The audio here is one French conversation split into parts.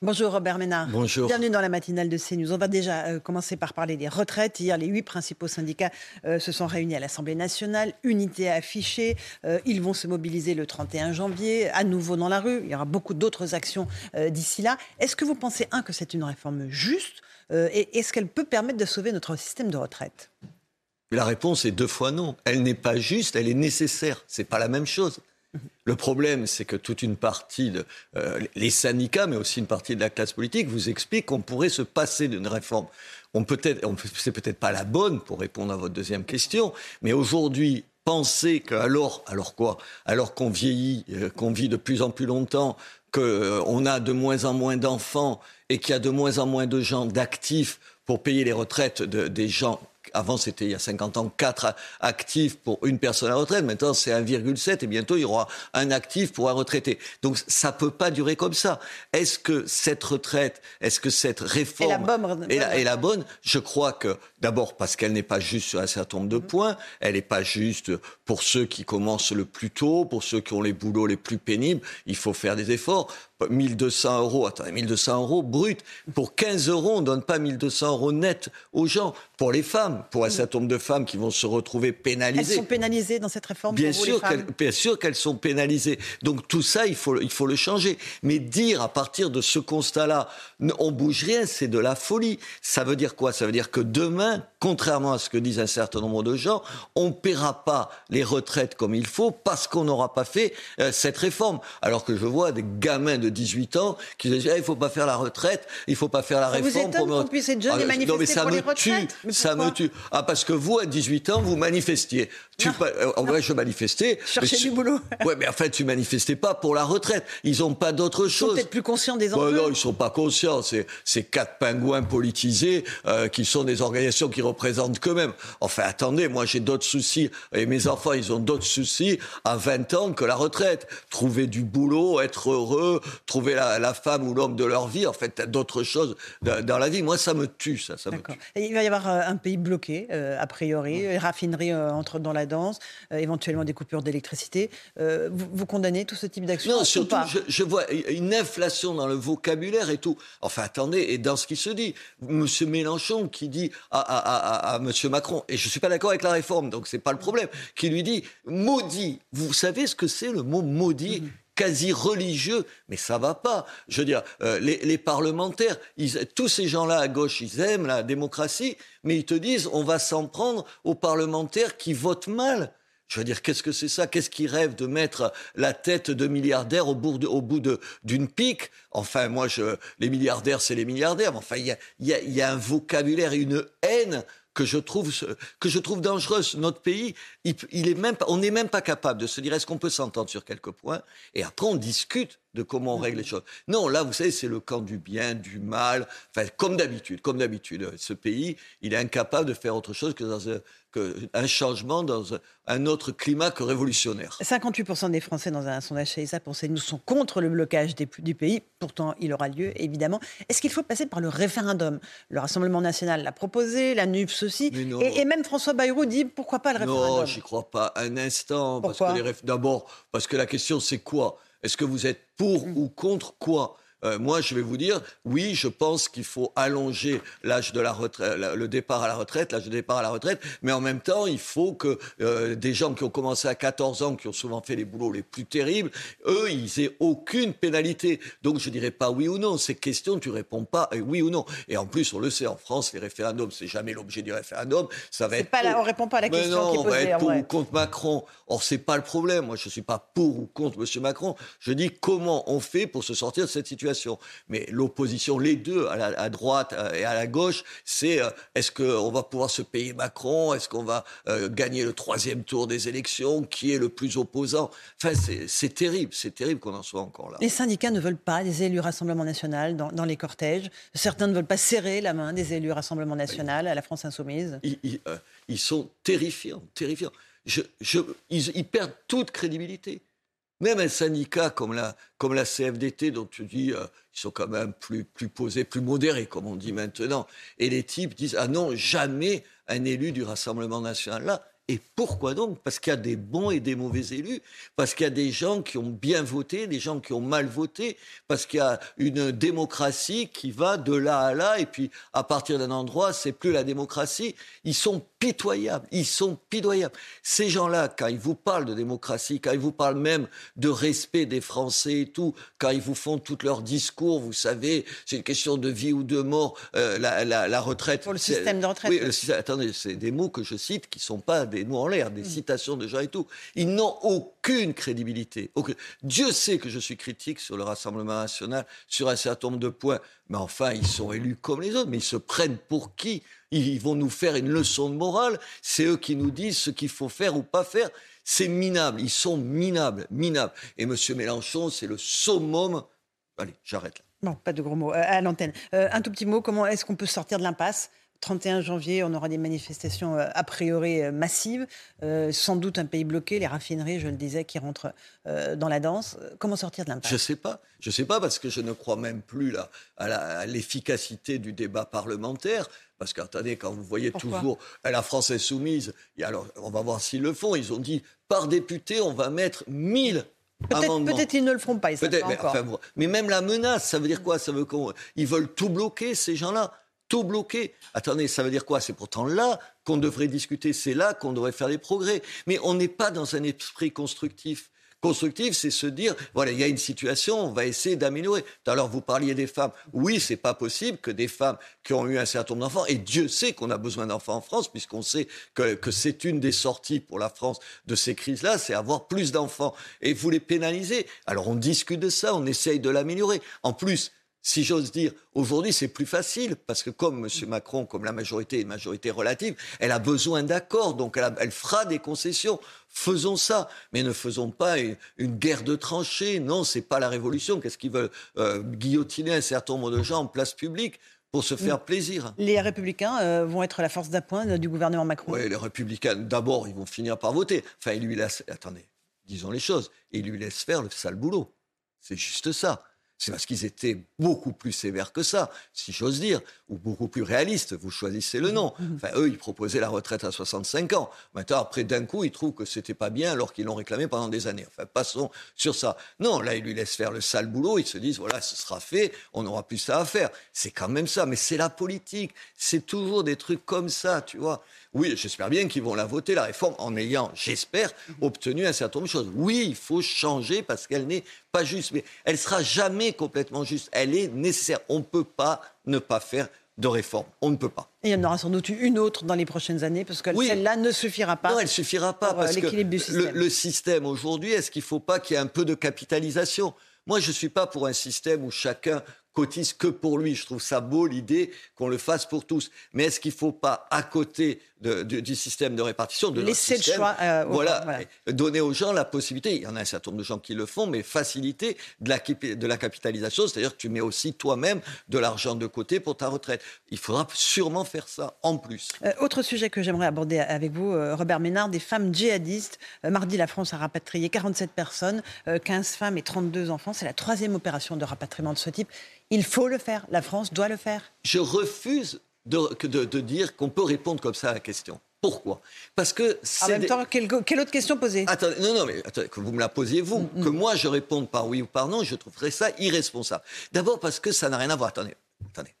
Bonjour Robert Ménard. Bonjour. Bienvenue dans la matinale de CNews. On va déjà euh, commencer par parler des retraites. Hier, les huit principaux syndicats euh, se sont réunis à l'Assemblée nationale. Unité affichée. Euh, ils vont se mobiliser le 31 janvier, à nouveau dans la rue. Il y aura beaucoup d'autres actions d'ici là. Est-ce que vous pensez, un, que c'est une réforme juste et est-ce qu'elle peut permettre de sauver notre système de retraite? La réponse est deux fois non. Elle n'est pas juste, elle est nécessaire. C'est pas la même chose. Le problème, c'est que toute une partie de euh, les syndicats, mais aussi une partie de la classe politique, vous explique qu'on pourrait se passer d'une réforme. On peut être, c'est peut-être pas la bonne pour répondre à votre deuxième question, mais aujourd'hui, penser que alors, alors quoi? Alors qu'on vieillit, euh, qu'on vit de plus en plus longtemps, qu'on a de moins en moins d'enfants et qu'il y a de moins en moins de gens d'actifs pour payer les retraites de- des gens. Avant, c'était il y a 50 ans, 4 actifs pour une personne à retraite. Maintenant, c'est 1,7 et bientôt, il y aura un actif pour un retraité. Donc, ça peut pas durer comme ça. Est-ce que cette retraite, est-ce que cette réforme Et la bonne- est la, est la bonne Je crois que, d'abord, parce qu'elle n'est pas juste sur un certain nombre de points, elle n'est pas juste pour ceux qui commencent le plus tôt, pour ceux qui ont les boulots les plus pénibles. Il faut faire des efforts. 1200 euros, attendez, 1200 euros brut. Pour 15 euros, on donne pas 1200 euros net aux gens. Pour les femmes, pour un certain nombre de femmes qui vont se retrouver Elles pénalisées. sont pénalisées dans cette réforme Bien pour vous, sûr, qu'elles, bien sûr qu'elles sont pénalisées. Donc tout ça, il faut, il faut le changer. Mais dire à partir de ce constat-là, on bouge rien, c'est de la folie. Ça veut dire quoi? Ça veut dire que demain, contrairement à ce que disent un certain nombre de gens, on ne paiera pas les retraites comme il faut parce qu'on n'aura pas fait euh, cette réforme. Alors que je vois des gamins de 18 ans qui disent Eh, il faut pas faire la retraite, il faut pas faire la Ça vous réforme. étonne pour me- qu'on puisse être jeune et Ah, manifester non, mais ça pour me les retraites? Tue, Mais ça me tue. Ah, parce que vous, à 18 ans, vous manifestiez. Tu, euh, en vrai, je manifestais. Chercher du boulot. Ouais, mais en fait, tu manifestais pas pour la retraite. Ils ont pas d'autre Ils sont chose. peut-être plus conscients des Bah enjeux. non, ils sont pas conscients. C'est c'est quatre pingouins politisés euh, qui sont des organisations qui représentent qu'eux-mêmes. Enfin, attendez, moi j'ai d'autres soucis et mes enfants ils ont d'autres soucis à 20 ans que la retraite. Trouver du boulot, être heureux, trouver la, la femme ou l'homme de leur vie. En fait, d'autres choses dans, la vie. Moi, ça me tue, ça, ça me D'accord. tue. Et il va y avoir euh, un pays euh, a priori. Les raffineries euh, entrent dans la danse, euh, éventuellement des coupures d'électricité. Vous, vous condamnez tout ce type d'action Non, ou surtout, pas je, je vois une inflation dans le vocabulaire et tout. Enfin, attendez, et dans ce qui se dit, Monsieur Mélenchon qui dit à, à, à, à Monsieur Macron, et je suis pas d'accord avec la réforme, donc c'est pas le problème, qui lui dit maudit. Vous savez ce que c'est le mot maudit? Quasi religieux, mais ça va pas. Je veux dire, euh, les, parlementaires, tous ces gens-là à gauche, ils aiment la démocratie, mais ils te disent, on va s'en prendre aux parlementaires qui votent mal. Je veux dire, qu'est-ce que c'est ça? Qu'est-ce qui rêve de mettre la tête de milliardaires au bout de- d'une pique? Enfin, moi, je, les milliardaires, c'est les milliardaires. Mais enfin, il y a, y a un vocabulaire et une haine que je trouve que je trouve dangereuse. Notre pays, il, est même on n'est même pas capable de se dire est-ce qu'on peut s'entendre sur quelques points et après on discute de comment on règle les choses. Non, là, vous savez, c'est le camp du bien, du mal. Enfin, comme d'habitude, comme d'habitude, ce pays, il est incapable de faire autre chose que un, changement dans un, autre climat que révolutionnaire. 58% des Français dans un sondage chez ESA pour CNews sont contre le blocage du pays. Pourtant, il aura lieu, évidemment. Est-ce qu'il faut passer par le référendum? Le Rassemblement national l'a proposé, la NUPS Et, et même François Bayrou dit pourquoi pas le référendum? Non, j'y crois pas un instant. parce Pourquoi? que les réf- D'abord, parce que la question c'est quoi? Est-ce que vous êtes pour Mm. ou contre quoi? Euh, moi, je vais vous dire, oui, je pense qu'il faut allonger l'âge de la retraite, le départ à la retraite, l'âge de départ à la retraite, mais en même temps, il faut que euh, des gens qui ont commencé à 14 ans, qui ont souvent fait les boulots les plus terribles, eux, ils aient aucune pénalité. Donc, je dirais pas oui ou non. Ces questions, tu réponds pas euh, oui ou non. Et en plus, on le sait, en France, les référendums, c'est jamais l'objet du référendum. Ça va être pas la- pour- on répond pas à la Mais question non, qui est on va posée, être pour ou contre Macron. Or, c'est pas le problème. Moi, je suis pas pour ou contre Monsieur Macron. Je dis comment on fait pour se sortir de cette situation. Situation. Mais l'opposition, les deux, à, droite euh, et à la gauche, c'est euh, est-ce qu'on va pouvoir se payer Macron? Est-ce qu'on va euh, gagner le troisième tour des élections? Qui est le plus opposant? Enfin, c'est terrible, c'est terrible qu'on en soit encore là. Les syndicats ne veulent pas des élus Rassemblement National dans, les cortèges. Certains ne veulent pas serrer la main des élus Rassemblement National à la France Insoumise. Ils, sont terrifiants, terrifiants. Je, ils perdent toute crédibilité. Même un syndicat comme la, comme la CFDT, dont tu dis, euh, ils sont quand même plus, plus posés, plus modérés, comme on dit maintenant. Et les types disent, ah non, jamais un élu du Rassemblement national là. Et pourquoi donc? Parce qu'il y a des bons et des mauvais élus, parce qu'il y a des gens qui ont bien voté, des gens qui ont mal voté, parce qu'il y a une démocratie qui va de là à là, et puis à partir d'un endroit, c'est plus la démocratie. Ils sont pitoyables, ils sont pitoyables. Ces gens-là, quand ils vous parlent de démocratie, quand ils vous parlent même de respect des Français et tout, quand ils vous font tous leurs discours, vous savez, c'est une question de vie ou de mort, euh, la, la, retraite. Pour le système de retraite. Oui, attendez, c'est des mots que je cite qui sont pas des nous en l'air, des mm. citations de gens et tout. Ils n'ont aucune crédibilité. Dieu sait que je suis critique sur le Rassemblement national, sur un certain nombre de points. Mais enfin, ils sont élus comme les autres. Mais ils se prennent pour qui? Ils vont nous faire une leçon de morale. C'est eux qui nous disent ce qu'il faut faire ou pas faire. C'est minable. Ils sont minables, minables. Et M. Mélenchon, c'est le summum. Allez, j'arrête là. Non, pas de gros mots euh, à l'antenne. Euh, un tout petit mot, comment est-ce qu'on peut sortir de l'impasse? 31 janvier, on aura des manifestations euh, a priori euh, massives, euh, sans doute un pays bloqué, les raffineries, je le disais, qui rentrent dans la danse. Comment sortir de l'impasse? Je ne sais pas. Je ne sais pas parce que je ne crois même plus là, à l'efficacité du débat parlementaire. Parce qu'attendez, quand vous voyez toujours la France est soumise, et alors on va voir s'ils le font. Ils ont dit par député, on va mettre 1000 Peut-être peut ils ne le feront pas. Peut mais, enfin, mais, même la menace, ça veut dire quoi? Ça veut qu'ils veulent tout bloquer ces gens-là tout bloqué. Attendez, ça veut dire quoi? C'est pourtant là qu'on devrait discuter, c'est là qu'on devrait faire des progrès. Mais on n'est pas dans un esprit constructif. Constructif, c'est se dire, voilà, il y a une situation, on va essayer d'améliorer. L'heure, vous parliez des femmes. Oui, c'est pas possible que des femmes qui ont eu un certain nombre d'enfants, et Dieu sait qu'on a besoin d'enfants en France, puisqu'on sait que, que c'est une des sorties pour la France de ces crises-là, c'est avoir plus d'enfants. Et vous les pénalisez. Alors on discute de ça, on essaye de l'améliorer. En plus, si j'ose dire, aujourd'hui c'est plus facile, parce que comme M. Macron, comme la majorité est une majorité relative, elle a besoin d'accords, donc elle, fera des concessions. Faisons ça, mais ne faisons pas une, guerre de tranchées. Non, c'est pas la révolution. Qu'est-ce qu'ils veulent euh, guillotiner un certain nombre de gens en place publique pour se faire plaisir? Les républicains euh, vont être la force d'appoint du gouvernement Macron. Oui, les républicains, d'abord, ils vont finir par voter. Enfin, ils lui laissent, attendez, disons les choses, ils lui laissent faire le sale boulot. C'est juste ça c'est parce qu'ils étaient beaucoup plus sévères que ça, si j'ose dire, ou beaucoup plus réalistes. Vous choisissez le nom. Mhm. Enfin, eux, ils proposaient la retraite à 65 ans. Maintenant, après, d'un coup, ils trouvent que c'était pas bien alors qu'ils l'ont réclamé pendant des années. Enfin, passons sur ça. Non, là, ils lui laissent faire le sale boulot. Ils se disent, voilà, ce sera fait, on n'aura plus ça à faire. C'est quand même ça. Mais c'est la politique. C'est toujours des trucs comme ça, tu vois. Oui, j'espère bien qu'ils vont la voter, la réforme, en ayant, j'espère, obtenu un certain nombre de choses. Oui, il faut changer parce qu'elle n'est pas juste, mais elle sera jamais complètement juste. Elle est nécessaire. On ne peut pas ne pas faire de réforme. On ne peut pas. Et il y en aura sans doute une autre dans les prochaines années, parce que celle-là ne suffira pas. Non, elle ne suffira pas, parce euh, que le, le système aujourd'hui, est-ce qu'il ne faut pas qu'il y ait un peu de capitalisation? Moi, je ne suis pas pour un système où chacun cotise que pour lui. Je trouve ça beau l'idée qu'on le fasse pour tous. Mais est-ce qu'il ne faut pas, à côté du système de répartition, de laisser le choix, euh, voilà, donner aux gens la possibilité. Il y en a un certain nombre de gens qui le font, mais faciliter de la, de la capitalisation, c'est-à-dire que tu mets aussi toi-même de l'argent de côté pour ta retraite. Il faudra sûrement faire ça en plus. Euh, autre sujet que j'aimerais aborder avec vous, euh, Robert Ménard, des femmes djihadistes. mardi, la France a rapatrié 47 personnes, 15 femmes et 32 enfants. C'est la troisième opération de rapatriement de ce type. Il faut le faire. La France doit le faire. Je refuse de, dire qu'on peut répondre comme ça à la question. Pourquoi? Parce que En même temps, quelle, autre question poser? Attendez, Non, non, mais attendez, que vous me la posiez vous, mm, mm. que moi je réponde par oui ou par non, je trouverais ça irresponsable. D'abord parce que ça n'a rien à voir. Attendez, attendez.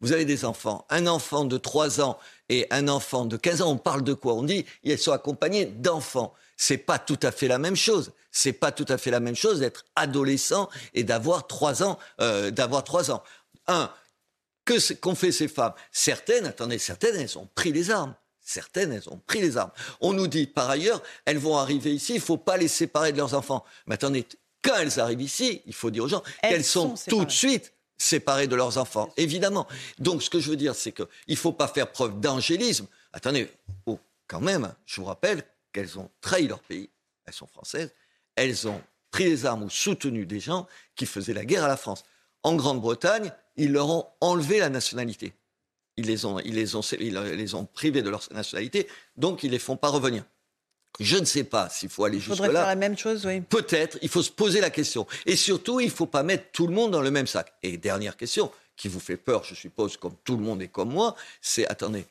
Vous avez des enfants. Un enfant de 3 ans et un enfant de 15 ans, on parle de quoi? On dit ils sont accompagnés d'enfants. C'est pas tout à fait la même chose. C'est pas tout à fait la même chose d'être adolescent et d'avoir 3 ans. Euh, d'avoir 3 ans. Un, que qu'ont fait ces femmes Certaines, attendez, certaines, elles ont pris les armes. Certaines, elles ont pris les armes. On nous dit, par ailleurs, elles vont arriver ici, il ne faut pas les séparer de leurs enfants. Mais attendez, quand elles arrivent ici, il faut dire aux gens qu'elles sont, tout de suite séparées de leurs enfants, évidemment. Donc ce que je veux dire, c'est qu'il ne faut pas faire preuve d'angélisme. Attendez, oh, quand même, je vous rappelle qu'elles ont trahi leur pays, elles sont françaises, elles ont pris les armes ou soutenu des gens qui faisaient la guerre à la France. En Grande-Bretagne, ils leur ont enlevé la nationalité. Ils les ont, ils les ont, ils les ont privés de leur nationalité, donc ils ne les font pas revenir. Je ne sais pas s'il faut aller jusque-là. Il faudrait faire la même chose, oui. Peut-être, il faut se poser la question. Et surtout, il ne faut pas mettre tout le monde dans le même sac. Et dernière question, qui vous fait peur, je suppose, comme tout le monde et comme moi, c'est, attendez,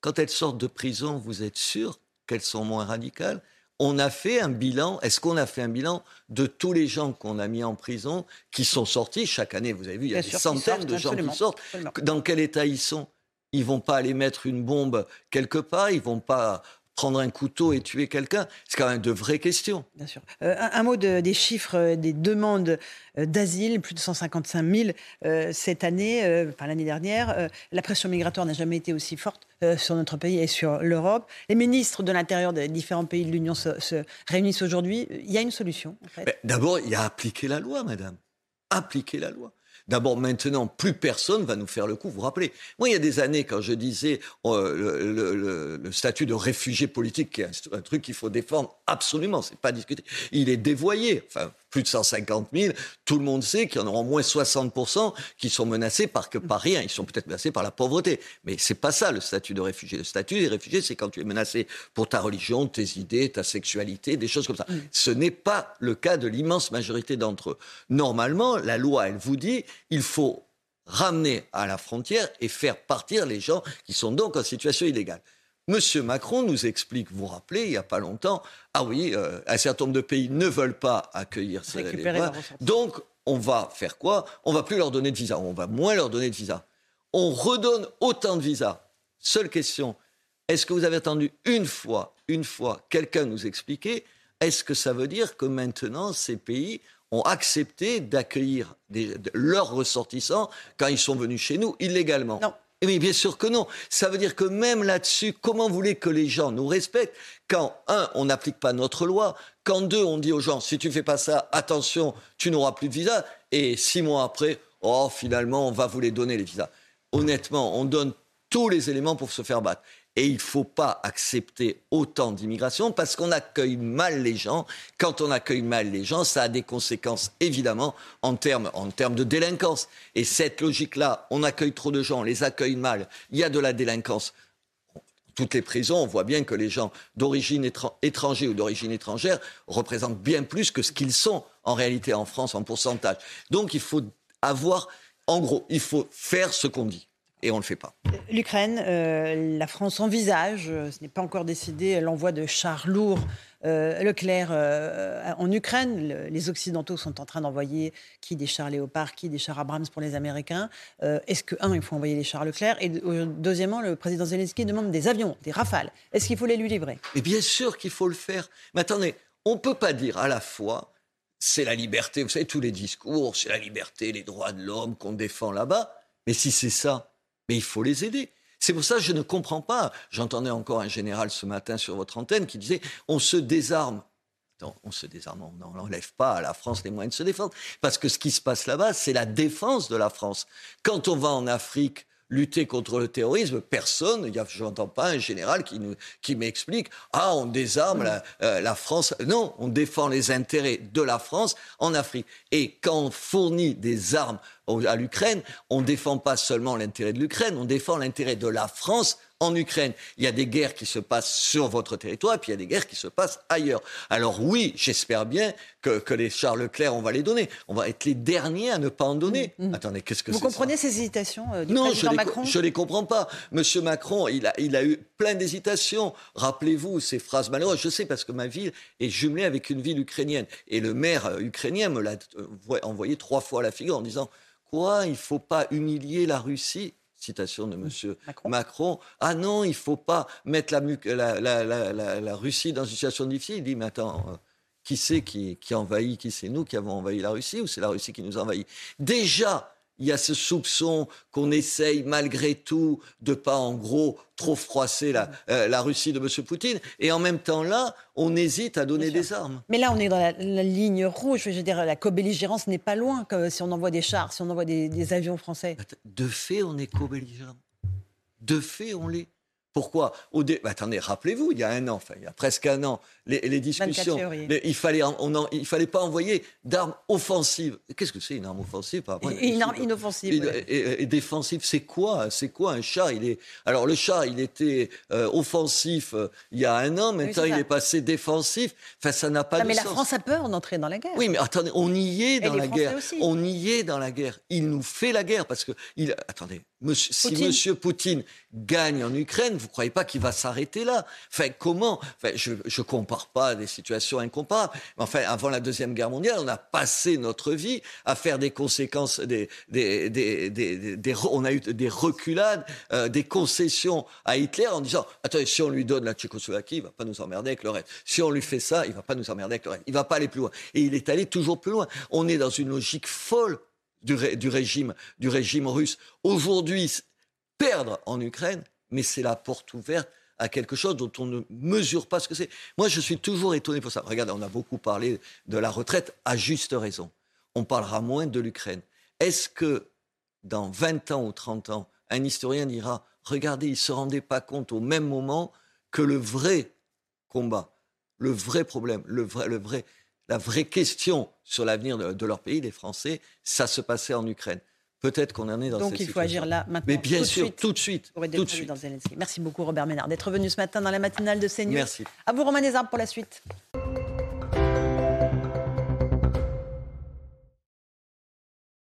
quand elles sortent de prison, vous êtes sûr qu'elles sont moins radicales. On a fait un bilan, est-ce qu'on a fait un bilan de tous les gens qu'on a mis en prison qui sont sortis chaque année? Vous avez vu, il y a des centaines de gens qui sortent. Dans quel état ils sont? Ils vont pas aller mettre une bombe quelque part, ils vont pas prendre un couteau et tuer quelqu'un C'est quand même de vraies questions. Bien sûr. Euh, un, mot des chiffres euh, des demandes euh, d'asile, plus de 155 000 cette année, enfin l'année dernière. la pression migratoire n'a jamais été aussi forte sur notre pays et sur l'Europe. Les ministres de l'Intérieur des différents pays de l'Union se, réunissent aujourd'hui. Il y a une solution, en fait. D'abord, il y a appliquer la loi, madame. Appliquer la loi. D'abord, maintenant, plus personne va nous faire le coup. Vous vous rappelez Moi, il y a des années, quand je disais euh, le, statut de réfugié politique, qui est un, truc qu'il faut défendre absolument, c'est pas discuté. Il est dévoyé. Enfin, plus de 150 000. Tout le monde sait qu'il y en aura au moins 60 qui sont menacés par, que, par rien. Ils sont peut-être menacés par la pauvreté. Mais c'est pas ça le statut de réfugié. Le statut des réfugiés, c'est quand tu es menacé pour ta religion, tes idées, ta sexualité, des choses comme ça. Ce n'est pas le cas de l'immense majorité d'entre eux. Normalement, la loi, elle vous dit, il faut ramener à la frontière et faire partir les gens qui sont donc en situation illégale. Monsieur Macron nous explique, vous vous rappelez, il n'y a pas longtemps, ah oui, euh, un certain nombre de pays ne veulent pas accueillir ces les Donc, on va faire quoi? On va plus leur donner de visa, on va moins leur donner de visa. On redonne autant de visas. Seule question, est-ce que vous avez attendu une fois, une fois, quelqu'un nous expliquer, est-ce que ça veut dire que maintenant ces pays ont accepté d'accueillir leurs ressortissants quand ils sont venus chez nous illégalement? Non. Mais eh bien sûr que non. Ça veut dire que même là-dessus, comment voulez que les gens nous respectent quand, un, on n'applique pas notre loi, quand, deux, on dit aux gens, si tu fais pas ça, attention, tu n'auras plus de visa, et six mois après, oh, finalement, on va vous les donner, les visas. Honnêtement, on donne tous les éléments pour se faire battre. Et il ne faut pas accepter autant d'immigration parce qu'on accueille mal les gens. Quand on accueille mal les gens, ça a des conséquences évidemment en termes, en termes de délinquance. Et cette logique-là, on accueille trop de gens, on les accueille mal, il y a de la délinquance toutes les prisons, on voit bien que les gens d'origine étrangère ou d'origine étrangère représentent bien plus que ce qu'ils sont en réalité en France en pourcentage. Donc il faut avoir, en gros, il faut faire ce qu'on dit et on ne le fait pas. L'Ukraine, euh, la France envisage, euh, ce n'est pas encore décidé, l'envoi de chars lourds euh, Leclerc en Ukraine. les Occidentaux sont en train d'envoyer qui des chars Léopard, qui des chars Abrams pour les Américains. Est-ce que, un, il faut envoyer les chars Leclerc? Et deuxièmement, le président Zelensky demande des avions, des rafales. Est-ce qu'il faut les lui livrer? Et bien sûr qu'il faut le faire. Mais attendez, on ne peut pas dire à la fois c'est la liberté, vous savez, tous les discours, c'est la liberté, les droits de l'homme qu'on défend là-bas. Mais si c'est ça, mais il faut les aider. C'est pour ça que je ne comprends pas. J'entendais encore un général ce matin sur votre antenne qui disait on se désarme. On se désarme, on n'enlève pas à la France les moyens de se défendre. Parce que ce qui se passe là-bas, c'est la défense de la France. Quand on va en Afrique, lutter contre le terrorisme, personne, je n'entends pas un général qui, qui m'explique, ah, on désarme la, euh, la, France. Non, on défend les intérêts de la France en Afrique. Et quand on fournit des armes à l'Ukraine, on ne défend pas seulement l'intérêt de l'Ukraine, on défend l'intérêt de la France en Ukraine. Il y a des guerres qui se passent sur votre territoire, et puis il y a des guerres qui se passent ailleurs. Alors oui, j'espère bien que, les Charles Leclerc, on va les donner. On va être les derniers à ne pas en donner. Mmh, mmh. Attendez, qu'est-ce que c'est Vous comprenez ces hésitations euh, du non, président Macron Non, je ne les comprends pas. Monsieur Macron, il a, il a eu plein d'hésitations. Rappelez-vous ces phrases malheureuses. Je sais parce que ma ville est jumelée avec une ville ukrainienne. Et le maire euh, ukrainien me l'a euh, envoyé trois fois à la figure en disant Quoi? Il ne faut pas humilier la Russie? Citation de M. Macron. Ah non, il ne faut pas mettre la, la, Russie dans une situation difficile. Il dit, mais attends, euh, qui c'est qui, qui envahit Qui c'est nous qui avons envahi la Russie ou c'est la Russie qui nous envahit? Déjà, il y a ce soupçon qu'on essaye malgré tout de pas en gros trop froisser la, euh, la Russie de M. Poutine. Et en même temps là, on hésite à donner des armes. Mais là, on est dans la, ligne rouge. Je veux dire, la co-belligérance n'est pas loin que si on envoie des chars, si on envoie des, des avions français. De fait, on est co-belligérant. De fait, on l'est. Pourquoi Au bah, Attendez, rappelez-vous, il y a un an, enfin, il y a presque un an, les, discussions. il fallait, on il fallait pas envoyer d'armes offensives. Qu'est-ce que c'est une arme offensive Une arme inoffensive. Et, défensive, c'est quoi C'est quoi un char Il est. Alors le char, il était euh, offensif euh, il y a un an. Maintenant, il est passé défensif. Enfin, ça n'a pas de mais sens. Mais la France a peur d'entrer dans la guerre. Oui, mais attendez, on y est dans la guerre. On y est dans la guerre. Il nous fait la guerre parce que il. Attendez, monsieur, si Monsieur Poutine gagne en Ukraine, vous croyez pas qu'il va s'arrêter là? Enfin, comment? Enfin, Je ne compare pas des situations incomparables. Mais enfin, avant la Deuxième Guerre mondiale, on a passé notre vie à faire des conséquences, des, des, des, des on a eu des reculades, euh, des concessions à Hitler en disant attendez, si on lui donne la Tchécoslovaquie, il va pas nous emmerder avec le reste. Si on lui fait ça, il va pas nous emmerder avec le reste. Il va pas aller plus loin. Et il est allé toujours plus loin. On est dans une logique folle du, du régime, du régime russe. Aujourd'hui, perdre en Ukraine, mais c'est la porte ouverte à quelque chose dont on ne mesure pas ce que c'est. Moi, je suis toujours étonné pour ça. Regardez, on a beaucoup parlé de la retraite, à juste raison. On parlera moins de l'Ukraine. Est-ce que dans 20 ans ou 30 ans, un historien dira, regardez, ils ne se rendaient pas compte au même moment que le vrai combat, le vrai problème, le vrai, le vrai, la vraie question sur l'avenir de, de leur pays, les Français, ça se passait en Ukraine. Peut-être qu'on en est dans Donc cette il faut agir là maintenant. Mais bien sûr, tout de suite. Tout de suite. Merci beaucoup Robert Ménard d'être venu ce matin dans la matinale de CNews. Merci. À vous Romain Desarbes pour la suite.